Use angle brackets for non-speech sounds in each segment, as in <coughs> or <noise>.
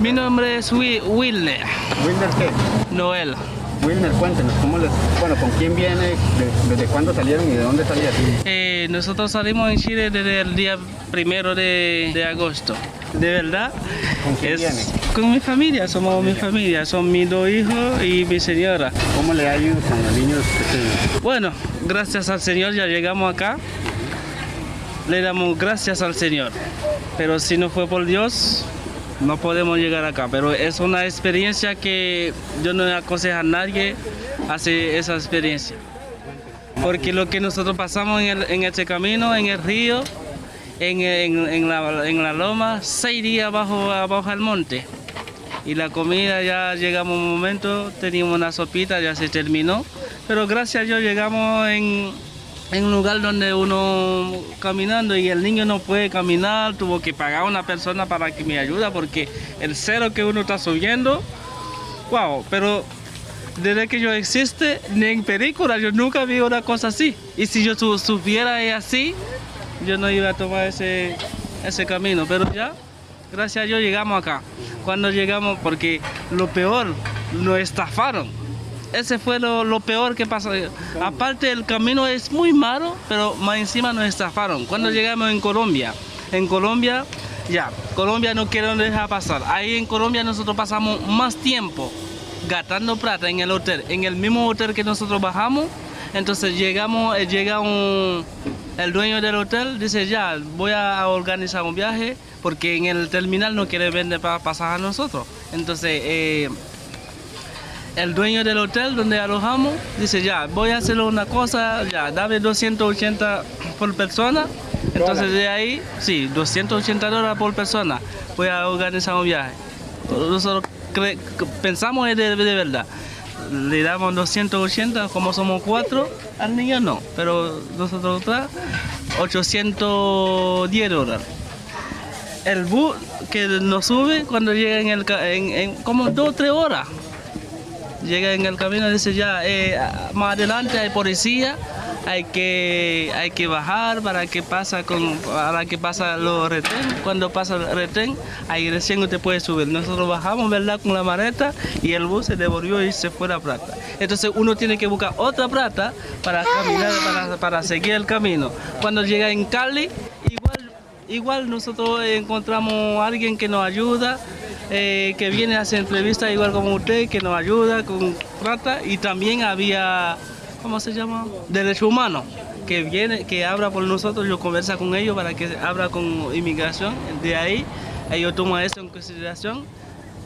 Mi nombre es Wi- Wilner Wilner, ¿qué? Noel. Wilner, cuéntenos, ¿cómo les, bueno, ¿con quién viene? De- ¿Desde cuándo salieron y de dónde salieron? Eh, nosotros salimos en Chile desde el día primero de, de agosto. De verdad. ¿Con quién viene? Con mi familia, somos mi familia. Son mis dos hijos y mi señora. ¿Cómo le ha ido con los niños pequeños? Bueno, gracias al Señor ya llegamos acá. Le damos gracias al Señor. Pero si no fue por Dios, no podemos llegar acá. Pero es una experiencia que yo no aconsejo a nadie hacer esa experiencia. Porque lo que nosotros pasamos en, en este camino, en el río, en, en- la, en la loma, seis días bajo, abajo al monte. Y la comida ya llegamos un momento, teníamos una sopita, ya se terminó. Pero gracias a Dios llegamos en, en un lugar donde uno caminando y el niño no puede caminar, tuvo que pagar a una persona para que me ayude porque el cero que uno está subiendo, wow, pero desde que yo existe, ni en película, yo nunca vi una cosa así. Y si yo su- supiera así, yo no iba a tomar ese, ese camino. Pero ya, gracias a Dios llegamos acá. Cuando llegamos, porque lo peor, nos estafaron. Ese fue lo, lo peor que pasó. Aparte, el camino es muy malo, pero más encima nos estafaron. Cuando llegamos en Colombia, en Colombia, ya, Colombia no quiere dejar pasar. Ahí en Colombia nosotros pasamos más tiempo gastando plata en el hotel, en el mismo hotel que nosotros bajamos. Entonces llegamos, eh, llega un, el dueño del hotel, dice ya, voy a organizar un viaje porque en el terminal no quiere vender para pasar a nosotros. Entonces eh, el dueño del hotel donde alojamos dice ya, voy a hacer una cosa, ya, dame 280 por persona. Entonces de ahí, sí, 280 dólares por persona, voy a organizar un viaje. Nosotros pensamos de, de verdad. Le damos 280, como somos cuatro, al niño no, pero nosotros tres, 810 dólares. El bus que nos sube cuando llega en el en, en como dos o tres horas. Llega en el camino y dice ya, eh, más adelante hay policía, hay que, hay que bajar para que pasa con, para que pasa los retén. Cuando pasa el retén, ahí recién usted puede subir. Nosotros bajamos, ¿verdad? Con la maleta y el bus se devolvió y se fue la plata. Entonces uno tiene que buscar otra plata para caminar, para, para seguir el camino. Cuando llega en Cali, igual, igual nosotros encontramos a alguien que nos ayuda eh, que viene a hacer entrevistas igual como usted, que nos ayuda con y también había, ¿cómo se llama? Derecho humano, que viene, que habla por nosotros, yo conversa con ellos para que habla con inmigración, de ahí ellos toman eso en consideración,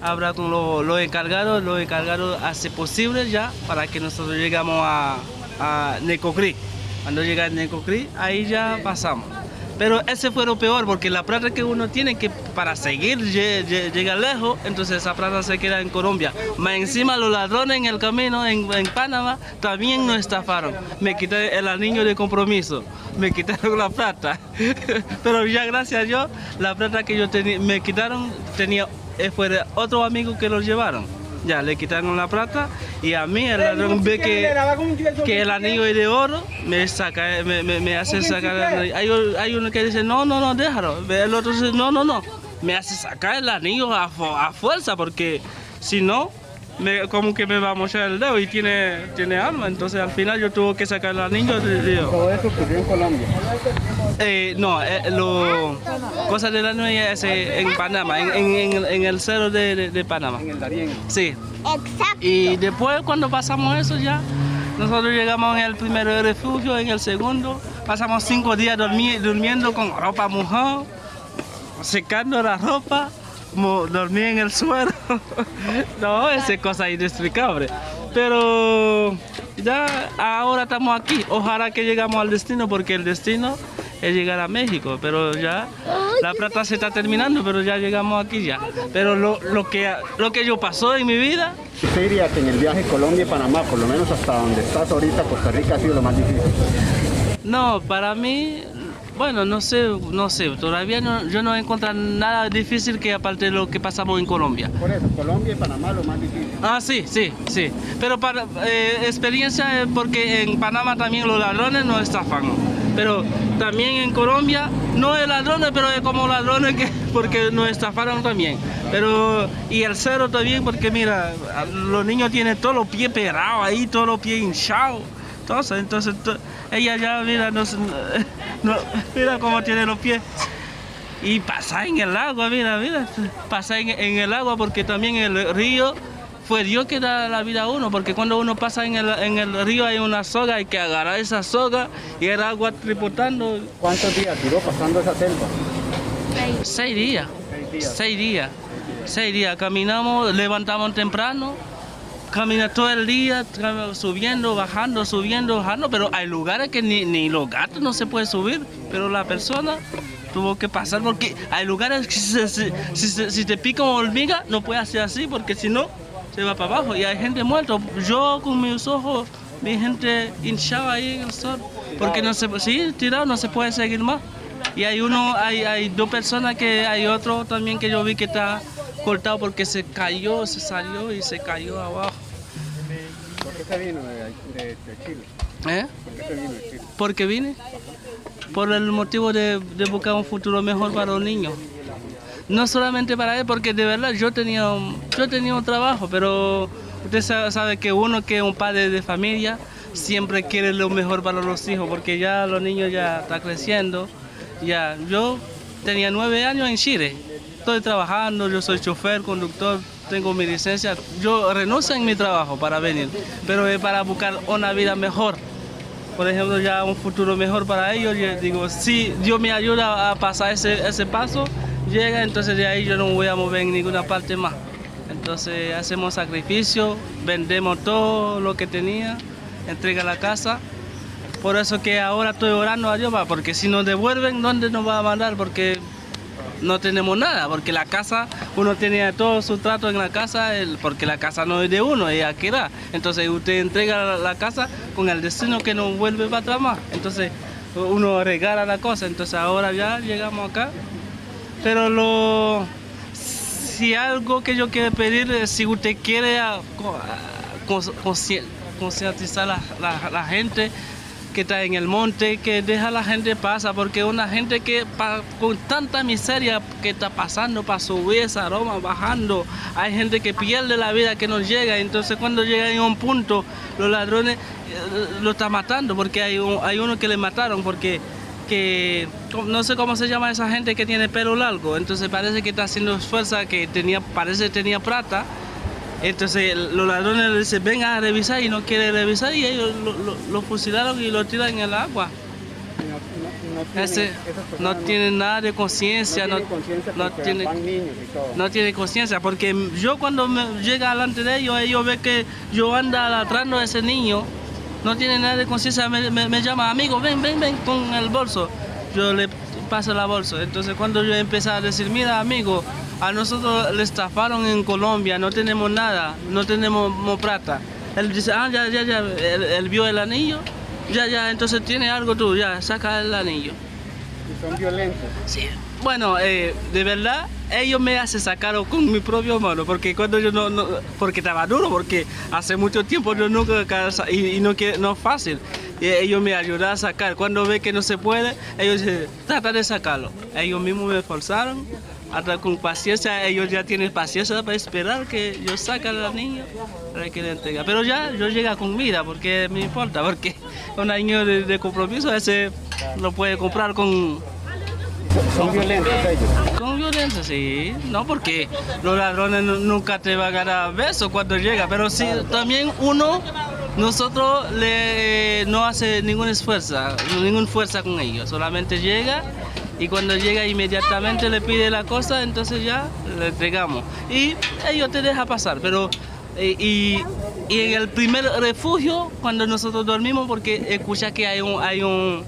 habla con los, los encargados, los encargados hace posible ya para que nosotros llegamos a, a Necocrí. Cuando llega a Necocrí, ahí ya pasamos. Pero ese fue lo peor, porque la plata que uno tiene que para seguir lle- lle- llegar lejos, entonces esa plata se queda en Colombia. Más encima los ladrones en el camino en, en Panamá también nos estafaron. Me quité el anillo de compromiso, me quitaron la plata. <laughs> Pero ya gracias a Dios, la plata que yo tenía, me quitaron, tenía, eh, fue otro amigo que lo llevaron. Ya, le quitaron la plata y a mí el ladrón ve que, que el anillo es de oro, me saca, me, me- me hace sacar el anillo. Hay, hay uno que dice, no, no, no, déjalo. El otro dice, no, no, no. Me hace sacar el anillo a fuerza porque si no, me, como que me va a mochar el dedo y tiene, tiene alma. Entonces al final yo tuve que sacar el anillo. digo, Todo eso ocurrió en Colombia. eh, no, eh, lo cosas de la nueva es eh, en Panamá, en, en- en- en el cerro de, de- de Panamá. En el Darién. Sí. Exacto. Y después cuando pasamos eso ya, nosotros llegamos en el primer refugio, en el segundo, pasamos cinco días dormi- durmiendo con ropa mojada, secando la ropa, dormí en el suelo. <laughs> no, esa es cosa inexplicable. Pero ya ahora estamos aquí. Ojalá que llegamos al destino porque el destino es llegar a México. Pero ya la plata se está terminando, pero ya llegamos aquí ya. Pero lo, lo que, lo que yo pasó en mi vida, Usted diría que en el viaje Colombia-Panamá, por lo menos hasta donde estás ahorita, Costa Rica ha sido lo más difícil. no, para mí, bueno, no sé, no sé, todavía no, yo no he encontrado nada difícil que aparte de lo que pasamos en Colombia. Por eso, Colombia y Panamá lo más difícil. Ah, sí, sí, sí. Pero para eh, experiencia, eh, porque en Panamá también los ladrones nos estafan. Pero también en Colombia no es ladrones, pero es como ladrones que <laughs> porque nos estafaron también. Pero y el cero también porque mira, los niños tienen todos los pies perados ahí, todos los pies hinchados. Entonces, entonces ella ya mira, no, no, mira cómo tiene los pies y pasa en el agua, mira, mira, pasa en, el agua porque también el río fue Dios que da la vida a uno, porque cuando uno pasa en el, río hay una soga, hay que agarrar esa soga y el agua tripotando. ¿Cuántos días duró pasando esa selva? Seis días. Seis días. Seis días. Caminamos, levantamos temprano, camina todo el día, subiendo, bajando, subiendo, bajando, pero hay lugares que ni, ni los gatos no se puede subir, pero la persona tuvo que pasar porque hay lugares que si, si, te pica una hormiga no puede hacer así porque si no se va para abajo y hay gente muerta. Yo con mis ojos vi gente hinchada ahí en el sol porque no se sí, tirado no se puede seguir más. Y hay uno, hay, hay dos personas que hay otro también que yo vi que está cortado porque se cayó, se salió y se cayó abajo. ¿Por qué se vino de, Chile? ¿Eh? ¿Por qué se vino de Chile? Porque vine por el motivo de, buscar un futuro mejor para los niños. No solamente para él, porque de verdad yo tenía, yo tenía un trabajo, pero usted sabe que uno que es un padre de familia siempre quiere lo mejor para los hijos, porque ya los niños ya están creciendo. Ya, yo tenía nueve años en Chile, estoy trabajando, yo soy chofer, conductor, tengo mi licencia. Yo renuncio en mi trabajo para venir, pero es para buscar una vida mejor por ejemplo, ya un futuro mejor para ellos. Yo digo, si Dios me ayuda a pasar ese, ese paso, llega, entonces de ahí yo no voy a mover en ninguna parte más. Entonces hacemos sacrificio, vendemos todo lo que tenía, entrega la casa. Por eso que ahora estoy orando a Dios, porque si nos devuelven, ¿dónde nos va a mandar? Porque no tenemos nada, porque la casa, uno tiene todo su trato en la casa, porque la casa no es de uno, es da. Entonces usted entrega la, casa con el destino que no vuelve para atrás más. Entonces uno regala la cosa, entonces ahora ya llegamos acá. Pero lo, si algo que yo quiero pedir, si usted quiere concientizar a la gente, que está en el monte, que deja a la gente pasa, porque una gente que con tanta miseria que está pasando para subir esa aroma, bajando, hay gente que pierde la vida, que no llega, entonces cuando llega en un punto, los ladrones eh, lo están matando, porque hay, hay uno que le mataron, porque que no sé cómo se llama esa gente que tiene pelo largo, entonces parece que está haciendo fuerza, que tenía, parece que tenía plata, entonces los ladrones le dicen, venga a revisar y no quiere revisar y ellos lo, fusilaron y lo tiran en el agua. No, tiene, nada de conciencia, no, tiene, no tiene conciencia, porque yo cuando me llega delante de ellos, ellos ven que yo ando ladrando a ese niño, no tiene nada de conciencia, me, me, llama, amigo, ven, ven, ven con el bolso. Yo le paso la bolsa. Entonces cuando yo empecé a decir, mira amigo, a nosotros le estafaron en Colombia, no tenemos nada, no tenemos plata. Él dice, ah, ya, ya, ya, él, vio el anillo, ya, ya, entonces tiene algo tú, ya, saca el anillo. ¿Y son violentos? Sí. Bueno, eh, de verdad, ellos me hacen sacar con mi propio mano, porque cuando yo no, no, porque estaba duro, porque hace mucho tiempo yo nunca, y, y no, no es fácil. Y ellos me ayudan a sacar. Cuando ve que no se puede, ellos dicen, trata de sacarlo. Ellos mismos me esforzaron hasta con paciencia, ellos ya tienen paciencia para esperar que yo saque al niño para que le entregue. Pero ya yo llega con vida, porque me importa, porque un año de, compromiso ese lo puede comprar con... ¿Son violentos ellos? Con violencia, sí. No, porque los ladrones nunca te van a dar besos cuando llega, pero sí, también uno, nosotros le, no hace ningún esfuerzo, ninguna fuerza con ellos, solamente llega y cuando llega inmediatamente le pide la cosa, entonces ya le entregamos. Y ellos te dejan pasar, pero eh, y, y, en el primer refugio, cuando nosotros dormimos, porque escucha que hay, un, hay, un,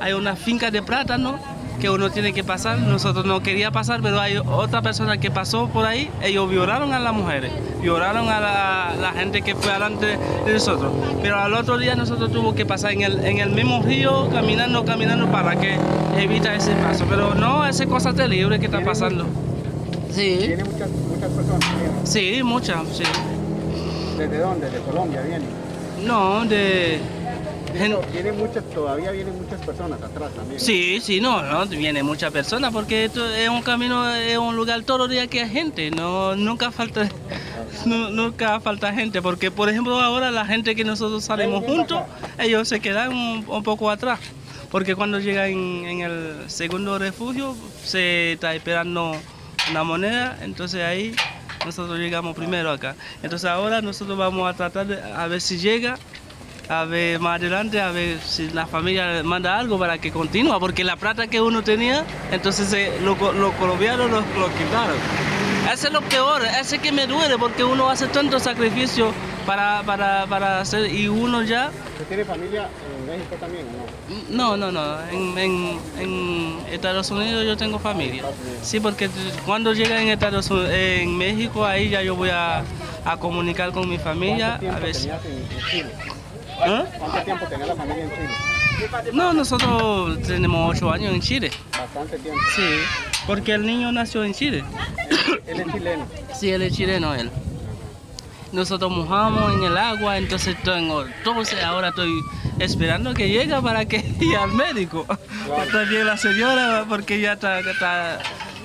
hay una finca de plátano, que uno tiene que pasar. Nosotros no quería pasar, pero hay otra persona que pasó por ahí. Ellos violaron a las mujeres, violaron a la, gente que fue delante de nosotros. Pero al otro día nosotros tuvimos que pasar en el, en el mismo río, caminando, caminando para que evita ese paso. Pero no, esa cosa terrible que está pasando. Sí. ¿Tiene muchas, muchas personas? Sí, muchas, sí. ¿Desde dónde? ¿De Colombia vienen? No, de Viene muchas, todavía vienen muchas personas atrás también. Sí, sí, no, no, viene muchas personas porque esto es un camino, es un lugar todos los días que hay gente, no, nunca falta, <laughs> nu- nunca falta gente, porque por ejemplo ahora la gente que nosotros salimos juntos, ellos se quedan un, un poco atrás, porque cuando llegan en, en el segundo refugio se está esperando una moneda, entonces ahí nosotros llegamos primero acá. Entonces ahora nosotros vamos a tratar de a ver si llega a ver más adelante, a ver si la familia manda algo para que continúe, porque la plata que uno tenía, entonces eh, los los colombianos lo, lo quitaron. Eso es lo peor, ese que me duele, porque uno hace tanto sacrificio para, para, para hacer, y uno ya, ¿Usted tiene familia en México también no, no? no, no, en, en, en Estados Unidos yo tengo familia. Sí, porque cuando llega en Estados Unidos, en México, ahí ya yo voy a, a comunicar con mi familia, ¿Cuánto a ver si... en Chile? ¿Ah? ¿Cuánto tiempo tenía la familia en Chile? No, nosotros tenemos ocho años en Chile. Bastante tiempo. Sí, porque el niño nació en Chile. <coughs> Él es chileno. Sí, él es chileno, él. Nosotros mojamos en el agua, entonces tengo, entonces ahora estoy esperando que llegue para que <laughs> ir al médico. También la señora, porque ya está, está-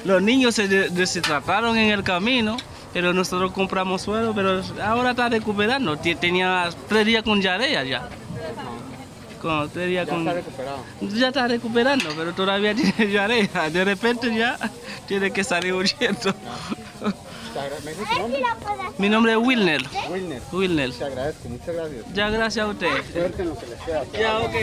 los niños se de- deshidrataron en el camino, pero nosotros compramos suelo, pero ahora está recuperando. Tenía tres días con diarrea ya. Con tres días Ya con... está recuperado. Ya está recuperando, pero todavía <laughs> tiene diarrea. De repente ya tiene que salir huyendo. Mi nombre es Wilner. Wilner. Wilner. Te agradezco, muchas gracias. Ya gracias a usted. Suerte en lo que les queda. Ya, ok.